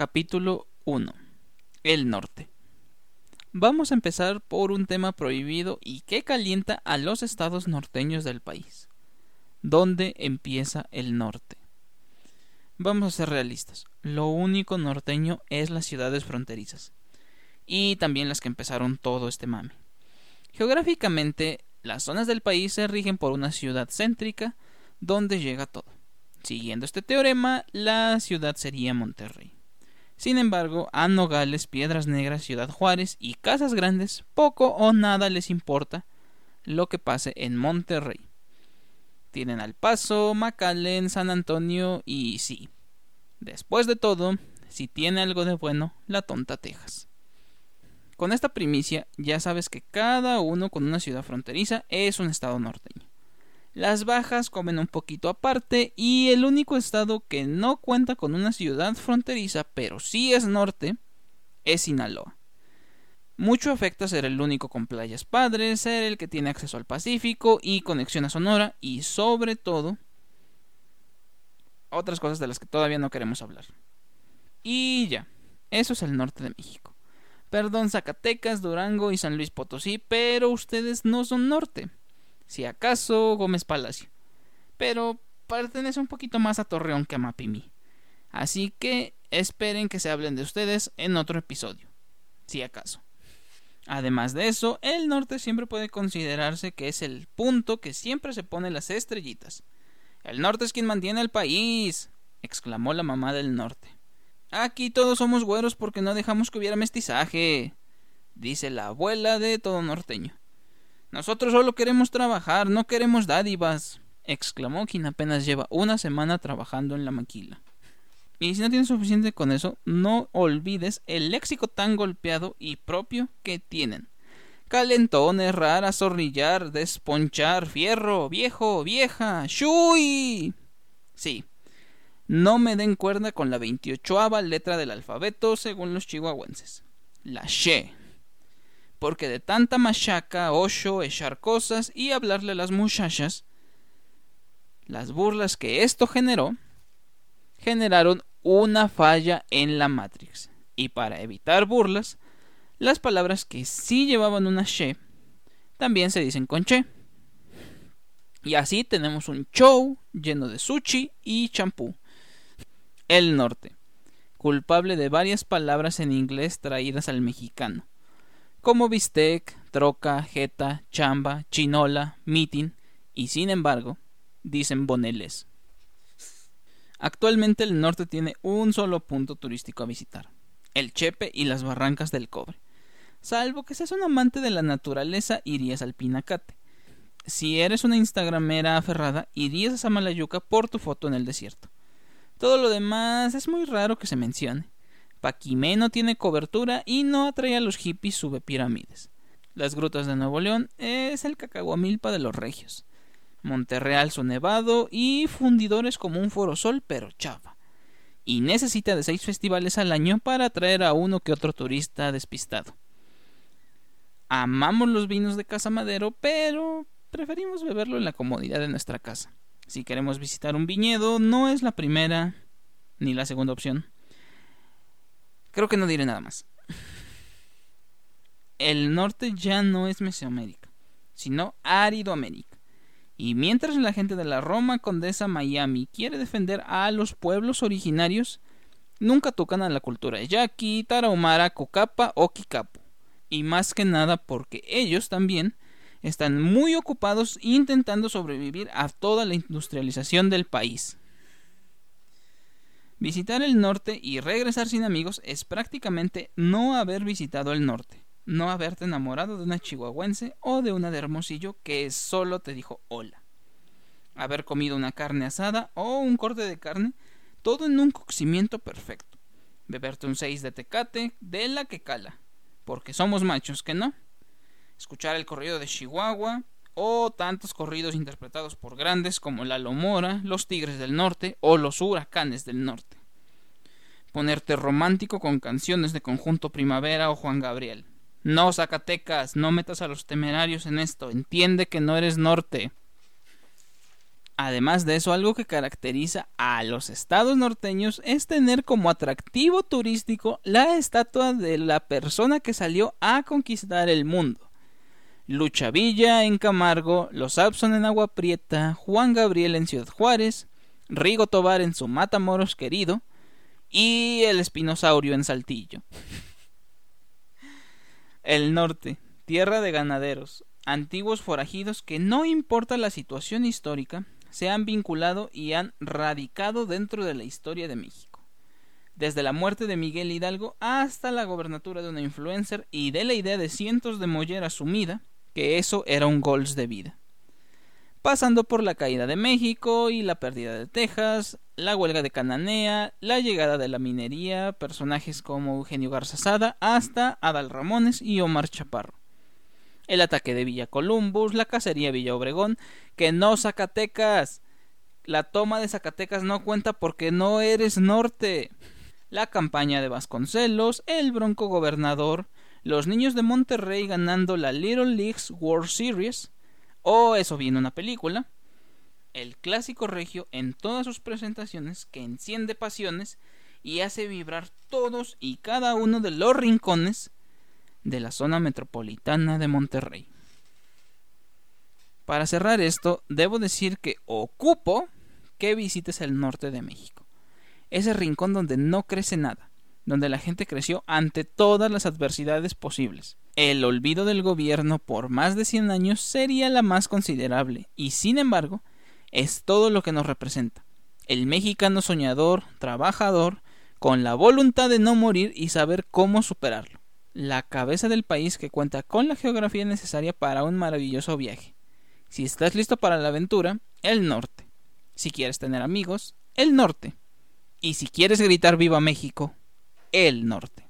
Capítulo 1. El norte. Vamos a empezar por un tema prohibido y que calienta a los estados norteños del país. ¿Dónde empieza el norte? Vamos a ser realistas. Lo único norteño es las ciudades fronterizas. Y también las que empezaron todo este mame. Geográficamente, las zonas del país se rigen por una ciudad céntrica donde llega todo. Siguiendo este teorema, la ciudad sería Monterrey. Sin embargo, a Nogales, Piedras Negras, Ciudad Juárez y Casas Grandes poco o nada les importa lo que pase en Monterrey. Tienen Al Paso, McAllen, San Antonio y sí. Después de todo, si tiene algo de bueno, la tonta Texas. Con esta primicia ya sabes que cada uno con una ciudad fronteriza es un estado norteño. Las bajas comen un poquito aparte y el único estado que no cuenta con una ciudad fronteriza pero sí es norte es Sinaloa. Mucho afecta ser el único con playas padres, ser el que tiene acceso al Pacífico y conexión a Sonora y sobre todo otras cosas de las que todavía no queremos hablar. Y ya, eso es el norte de México. Perdón Zacatecas, Durango y San Luis Potosí, pero ustedes no son norte. Si acaso Gómez Palacio. Pero pertenece un poquito más a Torreón que a Mapimí. Así que esperen que se hablen de ustedes en otro episodio. Si acaso. Además de eso, el norte siempre puede considerarse que es el punto que siempre se pone las estrellitas. El norte es quien mantiene el país, exclamó la mamá del norte. Aquí todos somos güeros porque no dejamos que hubiera mestizaje, dice la abuela de todo norteño. Nosotros solo queremos trabajar, no queremos dádivas, exclamó quien apenas lleva una semana trabajando en la maquila. Y si no tienes suficiente con eso, no olvides el léxico tan golpeado y propio que tienen. Calentón, errar, zorrillar, desponchar, fierro, viejo, vieja, shui. Sí, no me den cuerda con la 28 letra del alfabeto según los chihuahuenses. La she. Porque de tanta machaca, ocho, echar cosas y hablarle a las muchachas, las burlas que esto generó, generaron una falla en la Matrix. Y para evitar burlas, las palabras que sí llevaban una she también se dicen con che. Y así tenemos un show lleno de sushi y champú el norte, culpable de varias palabras en inglés traídas al mexicano, como bistec, troca, jeta, chamba, chinola, mitin, y sin embargo, dicen boneles. Actualmente el norte tiene un solo punto turístico a visitar, el Chepe y las barrancas del cobre. Salvo que seas un amante de la naturaleza, irías al Pinacate. Si eres una instagramera aferrada, irías a Samalayuca por tu foto en el desierto. Todo lo demás es muy raro que se mencione. Paquimé no tiene cobertura y no atrae a los hippies sube pirámides. Las grutas de Nuevo León es el cacahuamilpa de los regios. Monterreal su nevado y fundidores como un forosol pero chava. Y necesita de seis festivales al año para atraer a uno que otro turista despistado. Amamos los vinos de Casa Madero, pero preferimos beberlo en la comodidad de nuestra casa. Si queremos visitar un viñedo, no es la primera ni la segunda opción. Creo que no diré nada más. El norte ya no es Mesoamérica, sino Áridoamérica. Y mientras la gente de la Roma Condesa Miami quiere defender a los pueblos originarios, nunca tocan a la cultura Yaqui, Tarahumara, Cocapa o Kikapu. Y más que nada porque ellos también están muy ocupados intentando sobrevivir a toda la industrialización del país. Visitar el norte y regresar sin amigos es prácticamente no haber visitado el norte, no haberte enamorado de una chihuahuense o de una de Hermosillo que solo te dijo hola, haber comido una carne asada o un corte de carne, todo en un cocimiento perfecto, beberte un seis de tecate de la que cala, porque somos machos que no. Escuchar el corrido de Chihuahua o tantos corridos interpretados por grandes como la Lomora, los Tigres del Norte o los Huracanes del Norte. Ponerte romántico con canciones de Conjunto Primavera o Juan Gabriel. No, Zacatecas, no metas a los temerarios en esto. Entiende que no eres norte. Además de eso, algo que caracteriza a los estados norteños es tener como atractivo turístico la estatua de la persona que salió a conquistar el mundo. Lucha Villa en Camargo, Los Abson en Agua Prieta, Juan Gabriel en Ciudad Juárez, Rigo Tobar en su Matamoros querido y el espinosaurio en Saltillo. El norte, tierra de ganaderos, antiguos forajidos que no importa la situación histórica, se han vinculado y han radicado dentro de la historia de México. Desde la muerte de Miguel Hidalgo hasta la gobernatura de una influencer y de la idea de cientos de mollera sumida, que eso era un gols de vida. Pasando por la caída de México y la pérdida de Texas, la huelga de Cananea, la llegada de la minería, personajes como Eugenio Garzazada, hasta Adal Ramones y Omar Chaparro el ataque de Villa Columbus, la cacería Villa Obregón, que no Zacatecas. La toma de Zacatecas no cuenta porque no eres norte. La campaña de Vasconcelos, el Bronco Gobernador, los niños de Monterrey ganando la Little Leagues World Series, o eso viene una película, el clásico regio en todas sus presentaciones que enciende pasiones y hace vibrar todos y cada uno de los rincones de la zona metropolitana de Monterrey. Para cerrar esto, debo decir que ocupo que visites el norte de México. Ese rincón donde no crece nada, donde la gente creció ante todas las adversidades posibles. El olvido del gobierno por más de 100 años sería la más considerable, y sin embargo, es todo lo que nos representa. El mexicano soñador, trabajador, con la voluntad de no morir y saber cómo superarlo la cabeza del país que cuenta con la geografía necesaria para un maravilloso viaje. Si estás listo para la aventura, el norte. Si quieres tener amigos, el norte. Y si quieres gritar viva México, el norte.